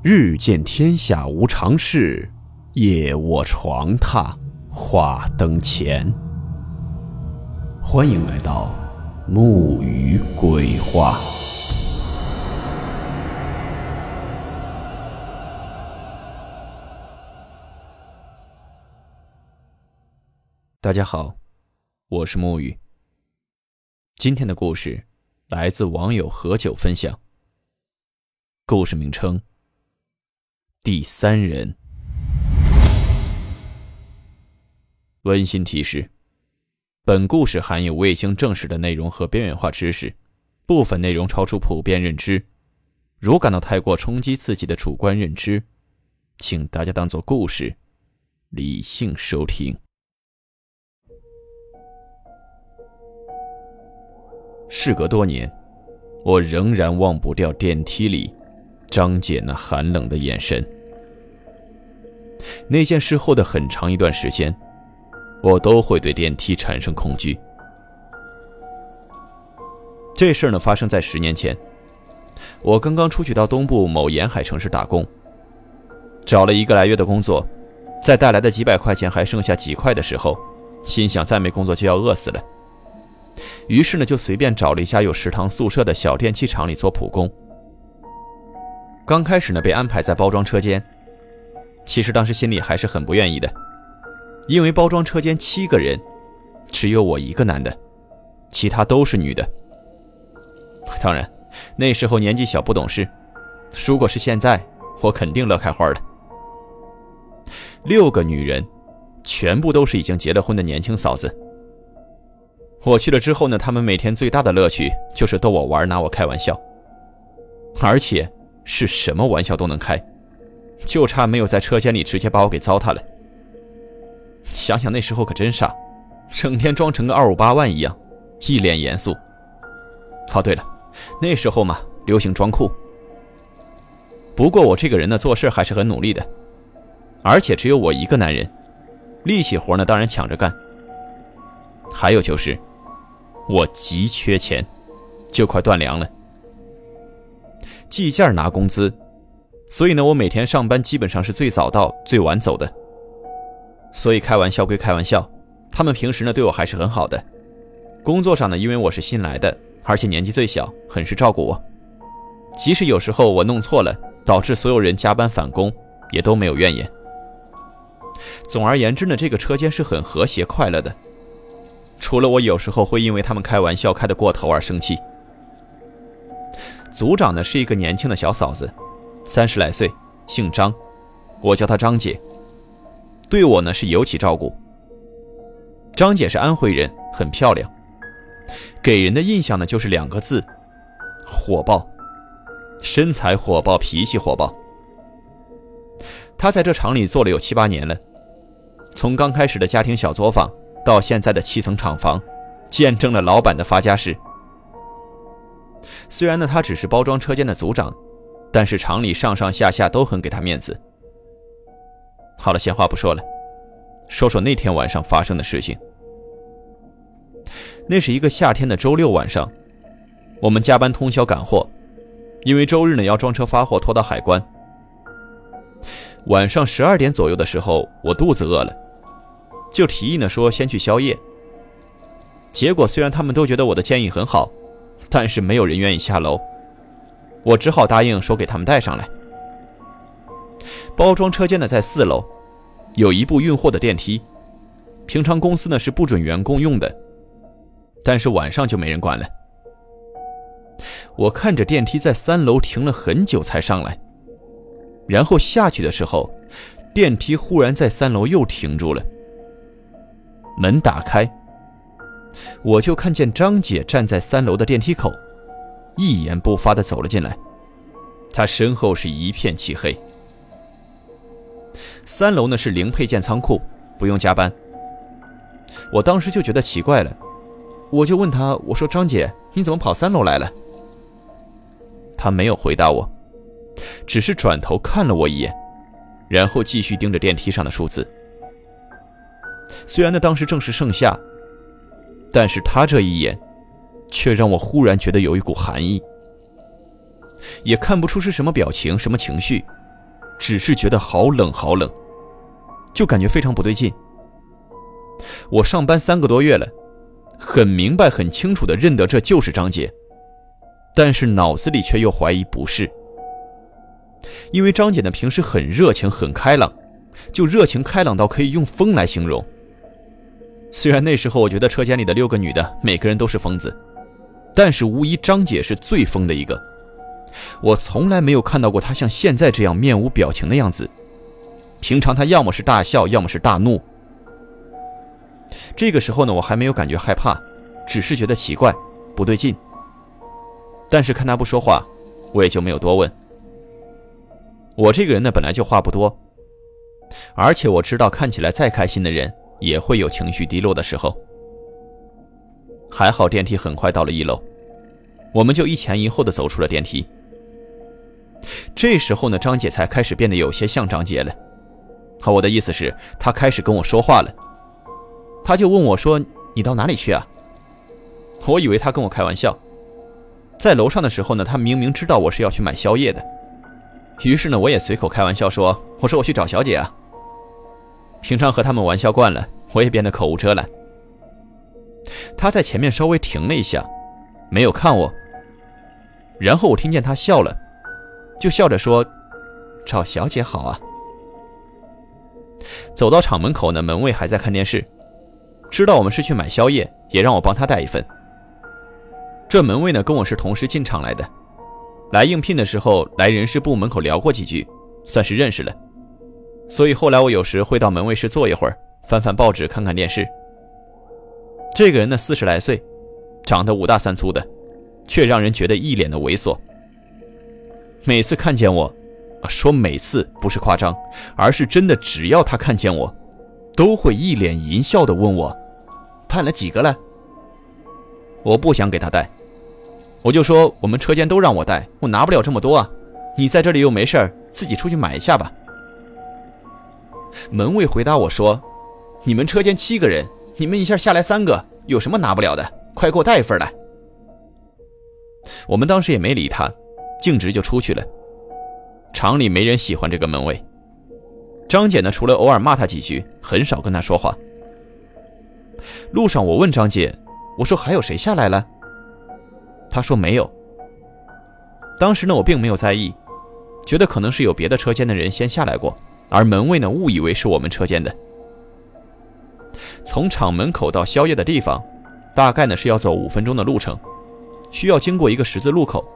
日见天下无常事，夜卧床榻话灯前。欢迎来到木鱼鬼话。大家好，我是木鱼。今天的故事来自网友何九分享。故事名称。第三人。温馨提示：本故事含有未经证实的内容和边缘化知识，部分内容超出普遍认知。如感到太过冲击自己的主观认知，请大家当做故事，理性收听。事隔多年，我仍然忘不掉电梯里张姐那寒冷的眼神。那件事后的很长一段时间，我都会对电梯产生恐惧。这事儿呢，发生在十年前，我刚刚出去到东部某沿海城市打工，找了一个来月的工作，在带来的几百块钱还剩下几块的时候，心想再没工作就要饿死了，于是呢，就随便找了一家有食堂宿舍的小电器厂里做普工。刚开始呢，被安排在包装车间。其实当时心里还是很不愿意的，因为包装车间七个人，只有我一个男的，其他都是女的。当然，那时候年纪小不懂事，如果是现在，我肯定乐开花了。六个女人，全部都是已经结了婚的年轻嫂子。我去了之后呢，她们每天最大的乐趣就是逗我玩，拿我开玩笑，而且是什么玩笑都能开。就差没有在车间里直接把我给糟蹋了。想想那时候可真傻，整天装成个二五八万一样，一脸严肃。哦，对了，那时候嘛，流行装酷。不过我这个人呢，做事还是很努力的，而且只有我一个男人，力气活呢当然抢着干。还有就是，我急缺钱，就快断粮了，计件拿工资。所以呢，我每天上班基本上是最早到、最晚走的。所以开玩笑归开玩笑，他们平时呢对我还是很好的。工作上呢，因为我是新来的，而且年纪最小，很是照顾我。即使有时候我弄错了，导致所有人加班返工，也都没有怨言。总而言之呢，这个车间是很和谐、快乐的。除了我有时候会因为他们开玩笑开得过头而生气。组长呢是一个年轻的小嫂子。三十来岁，姓张，我叫她张姐。对我呢是尤其照顾。张姐是安徽人，很漂亮，给人的印象呢就是两个字：火爆。身材火爆，脾气火爆。她在这厂里做了有七八年了，从刚开始的家庭小作坊，到现在的七层厂房，见证了老板的发家史。虽然呢，他只是包装车间的组长。但是厂里上上下下都很给他面子。好了，闲话不说了，说说那天晚上发生的事情。那是一个夏天的周六晚上，我们加班通宵赶货，因为周日呢要装车发货拖到海关。晚上十二点左右的时候，我肚子饿了，就提议呢说先去宵夜。结果虽然他们都觉得我的建议很好，但是没有人愿意下楼。我只好答应说给他们带上来。包装车间呢在四楼，有一部运货的电梯。平常公司呢是不准员工用的，但是晚上就没人管了。我看着电梯在三楼停了很久才上来，然后下去的时候，电梯忽然在三楼又停住了。门打开，我就看见张姐站在三楼的电梯口。一言不发的走了进来，他身后是一片漆黑。三楼呢是零配件仓库，不用加班。我当时就觉得奇怪了，我就问他：“我说张姐，你怎么跑三楼来了？”他没有回答我，只是转头看了我一眼，然后继续盯着电梯上的数字。虽然那当时正是盛夏，但是他这一眼。却让我忽然觉得有一股寒意，也看不出是什么表情、什么情绪，只是觉得好冷好冷，就感觉非常不对劲。我上班三个多月了，很明白、很清楚的认得这就是张姐，但是脑子里却又怀疑不是。因为张姐呢平时很热情、很开朗，就热情开朗到可以用疯来形容。虽然那时候我觉得车间里的六个女的每个人都是疯子，但是无疑张姐是最疯的一个。我从来没有看到过他像现在这样面无表情的样子，平常他要么是大笑，要么是大怒。这个时候呢，我还没有感觉害怕，只是觉得奇怪，不对劲。但是看他不说话，我也就没有多问。我这个人呢，本来就话不多，而且我知道，看起来再开心的人也会有情绪低落的时候。还好电梯很快到了一楼，我们就一前一后的走出了电梯。这时候呢，张姐才开始变得有些像张姐了。好，我的意思是，她开始跟我说话了。她就问我说：“你到哪里去啊？”我以为她跟我开玩笑。在楼上的时候呢，她明明知道我是要去买宵夜的。于是呢，我也随口开玩笑说：“我说我去找小姐啊。”平常和他们玩笑惯了，我也变得口无遮拦。他在前面稍微停了一下，没有看我。然后我听见他笑了，就笑着说：“找小姐好啊。”走到厂门口呢，门卫还在看电视，知道我们是去买宵夜，也让我帮他带一份。这门卫呢，跟我是同时进厂来的。来应聘的时候，来人事部门口聊过几句，算是认识了。所以后来我有时会到门卫室坐一会儿，翻翻报纸，看看电视。这个人呢，四十来岁，长得五大三粗的，却让人觉得一脸的猥琐。每次看见我，说每次不是夸张，而是真的，只要他看见我，都会一脸淫笑的问我：“判了几个了？”我不想给他带。我就说我们车间都让我带，我拿不了这么多啊！你在这里又没事，自己出去买一下吧。门卫回答我说：“你们车间七个人，你们一下下来三个，有什么拿不了的？快给我带一份来。”我们当时也没理他，径直就出去了。厂里没人喜欢这个门卫。张姐呢，除了偶尔骂他几句，很少跟他说话。路上我问张姐：“我说还有谁下来了？”他说没有。当时呢，我并没有在意，觉得可能是有别的车间的人先下来过，而门卫呢误以为是我们车间的。从厂门口到宵夜的地方，大概呢是要走五分钟的路程，需要经过一个十字路口。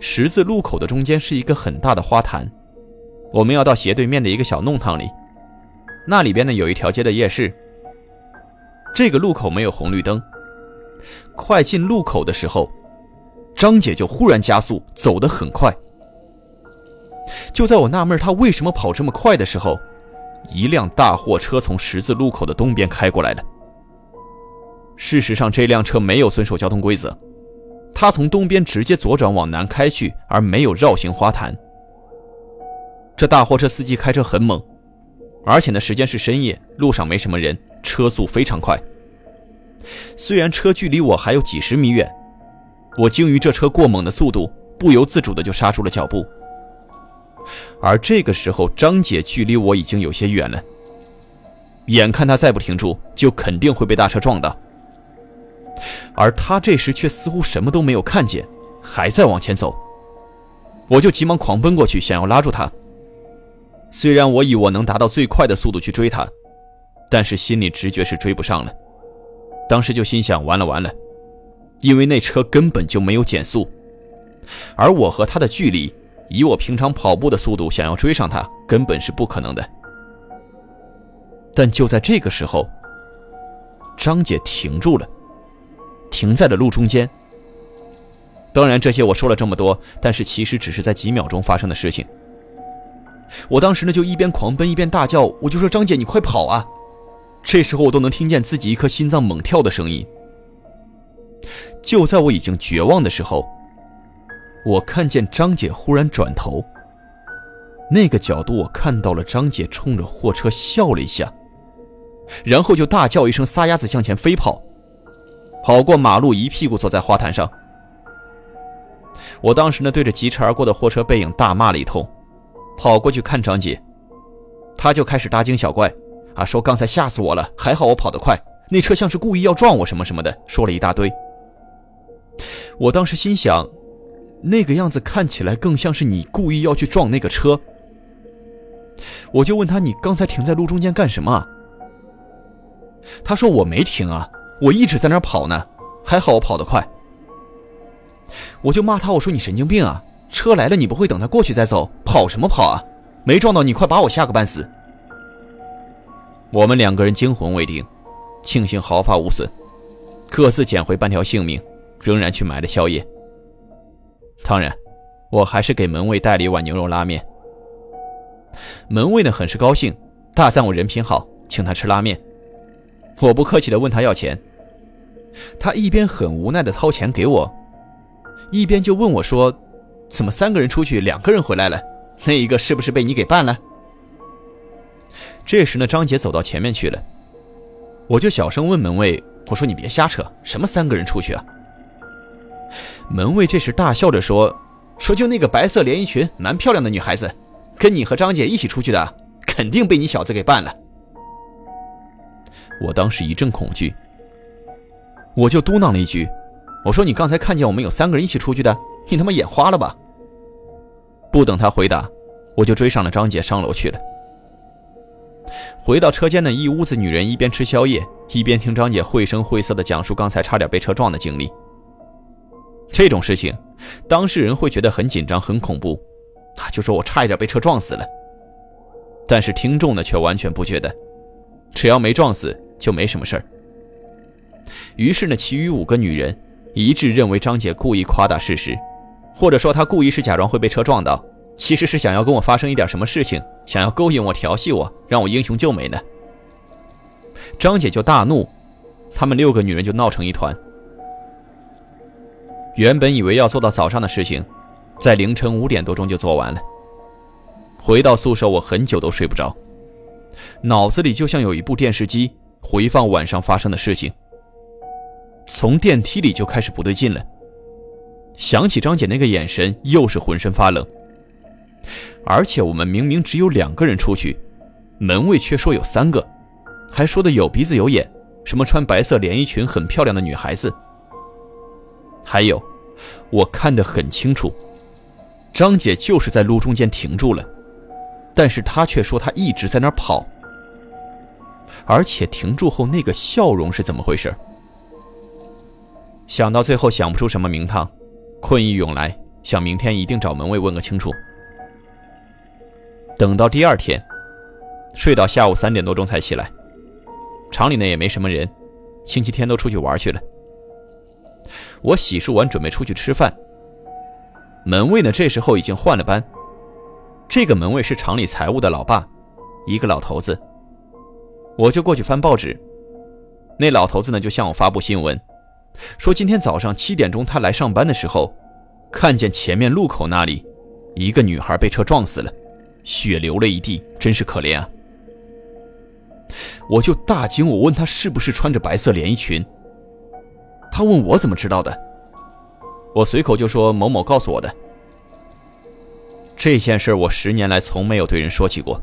十字路口的中间是一个很大的花坛，我们要到斜对面的一个小弄堂里，那里边呢有一条街的夜市。这个路口没有红绿灯。快进路口的时候，张姐就忽然加速，走得很快。就在我纳闷她为什么跑这么快的时候，一辆大货车从十字路口的东边开过来了。事实上，这辆车没有遵守交通规则，他从东边直接左转往南开去，而没有绕行花坛。这大货车司机开车很猛，而且呢，时间是深夜，路上没什么人，车速非常快。虽然车距离我还有几十米远，我惊于这车过猛的速度，不由自主的就刹住了脚步。而这个时候，张姐距离我已经有些远了，眼看她再不停住，就肯定会被大车撞到。而他这时却似乎什么都没有看见，还在往前走。我就急忙狂奔过去，想要拉住他。虽然我以我能达到最快的速度去追他，但是心里直觉是追不上了。当时就心想：完了完了，因为那车根本就没有减速，而我和他的距离，以我平常跑步的速度，想要追上他，根本是不可能的。但就在这个时候，张姐停住了，停在了路中间。当然，这些我说了这么多，但是其实只是在几秒钟发生的事情。我当时呢，就一边狂奔一边大叫，我就说：“张姐，你快跑啊！”这时候我都能听见自己一颗心脏猛跳的声音。就在我已经绝望的时候，我看见张姐忽然转头，那个角度我看到了张姐冲着货车笑了一下，然后就大叫一声，撒丫子向前飞跑，跑过马路，一屁股坐在花坛上。我当时呢对着疾驰而过的货车背影大骂了一通，跑过去看张姐，她就开始大惊小怪，啊，说刚才吓死我了，还好我跑得快，那车像是故意要撞我什么什么的，说了一大堆。我当时心想，那个样子看起来更像是你故意要去撞那个车。我就问他，你刚才停在路中间干什么？他说我没停啊，我一直在那儿跑呢，还好我跑得快。我就骂他，我说你神经病啊！车来了你不会等他过去再走，跑什么跑啊？没撞到你，快把我吓个半死！我们两个人惊魂未定，庆幸毫发无损，各自捡回半条性命，仍然去买了宵夜。当然，我还是给门卫带了一碗牛肉拉面。门卫呢很是高兴，大赞我人品好，请他吃拉面。我不客气的问他要钱，他一边很无奈的掏钱给我，一边就问我说：“怎么三个人出去，两个人回来了？那一个是不是被你给办了？”这时呢，张姐走到前面去了，我就小声问门卫：“我说你别瞎扯，什么三个人出去啊？”门卫这时大笑着说：“说就那个白色连衣裙，蛮漂亮的女孩子，跟你和张姐一起出去的，肯定被你小子给办了。”我当时一阵恐惧，我就嘟囔了一句：“我说你刚才看见我们有三个人一起出去的，你他妈眼花了吧？”不等他回答，我就追上了张姐上楼去了。回到车间的一屋子女人一边吃宵夜，一边听张姐绘声绘色的讲述刚才差点被车撞的经历。这种事情，当事人会觉得很紧张、很恐怖，他就说我差一点被车撞死了。但是听众呢，却完全不觉得，只要没撞死。就没什么事儿。于是呢，其余五个女人一致认为张姐故意夸大事实，或者说她故意是假装会被车撞到，其实是想要跟我发生一点什么事情，想要勾引我、调戏我，让我英雄救美呢。张姐就大怒，她们六个女人就闹成一团。原本以为要做到早上的事情，在凌晨五点多钟就做完了。回到宿舍，我很久都睡不着，脑子里就像有一部电视机。回放晚上发生的事情，从电梯里就开始不对劲了。想起张姐那个眼神，又是浑身发冷。而且我们明明只有两个人出去，门卫却说有三个，还说的有鼻子有眼，什么穿白色连衣裙很漂亮的女孩子。还有，我看得很清楚，张姐就是在路中间停住了，但是她却说她一直在那儿跑。而且停住后那个笑容是怎么回事？想到最后想不出什么名堂，困意涌来，想明天一定找门卫问个清楚。等到第二天，睡到下午三点多钟才起来，厂里呢也没什么人，星期天都出去玩去了。我洗漱完准备出去吃饭，门卫呢这时候已经换了班，这个门卫是厂里财务的老爸，一个老头子。我就过去翻报纸，那老头子呢就向我发布新闻，说今天早上七点钟他来上班的时候，看见前面路口那里，一个女孩被车撞死了，血流了一地，真是可怜啊！我就大惊，我问他是不是穿着白色连衣裙，他问我怎么知道的，我随口就说某某告诉我的。这件事我十年来从没有对人说起过。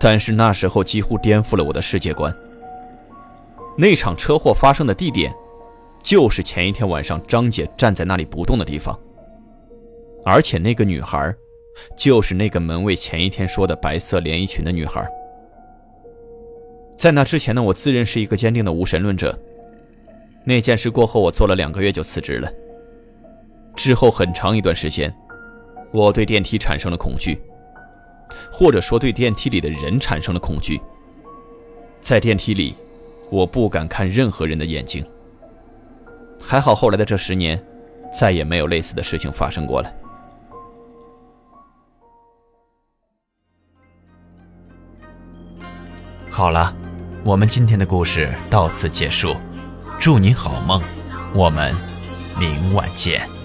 但是那时候几乎颠覆了我的世界观。那场车祸发生的地点，就是前一天晚上张姐站在那里不动的地方。而且那个女孩，就是那个门卫前一天说的白色连衣裙的女孩。在那之前呢，我自认是一个坚定的无神论者。那件事过后，我做了两个月就辞职了。之后很长一段时间，我对电梯产生了恐惧。或者说对电梯里的人产生了恐惧。在电梯里，我不敢看任何人的眼睛。还好后来的这十年，再也没有类似的事情发生过了。好了，我们今天的故事到此结束，祝你好梦，我们明晚见。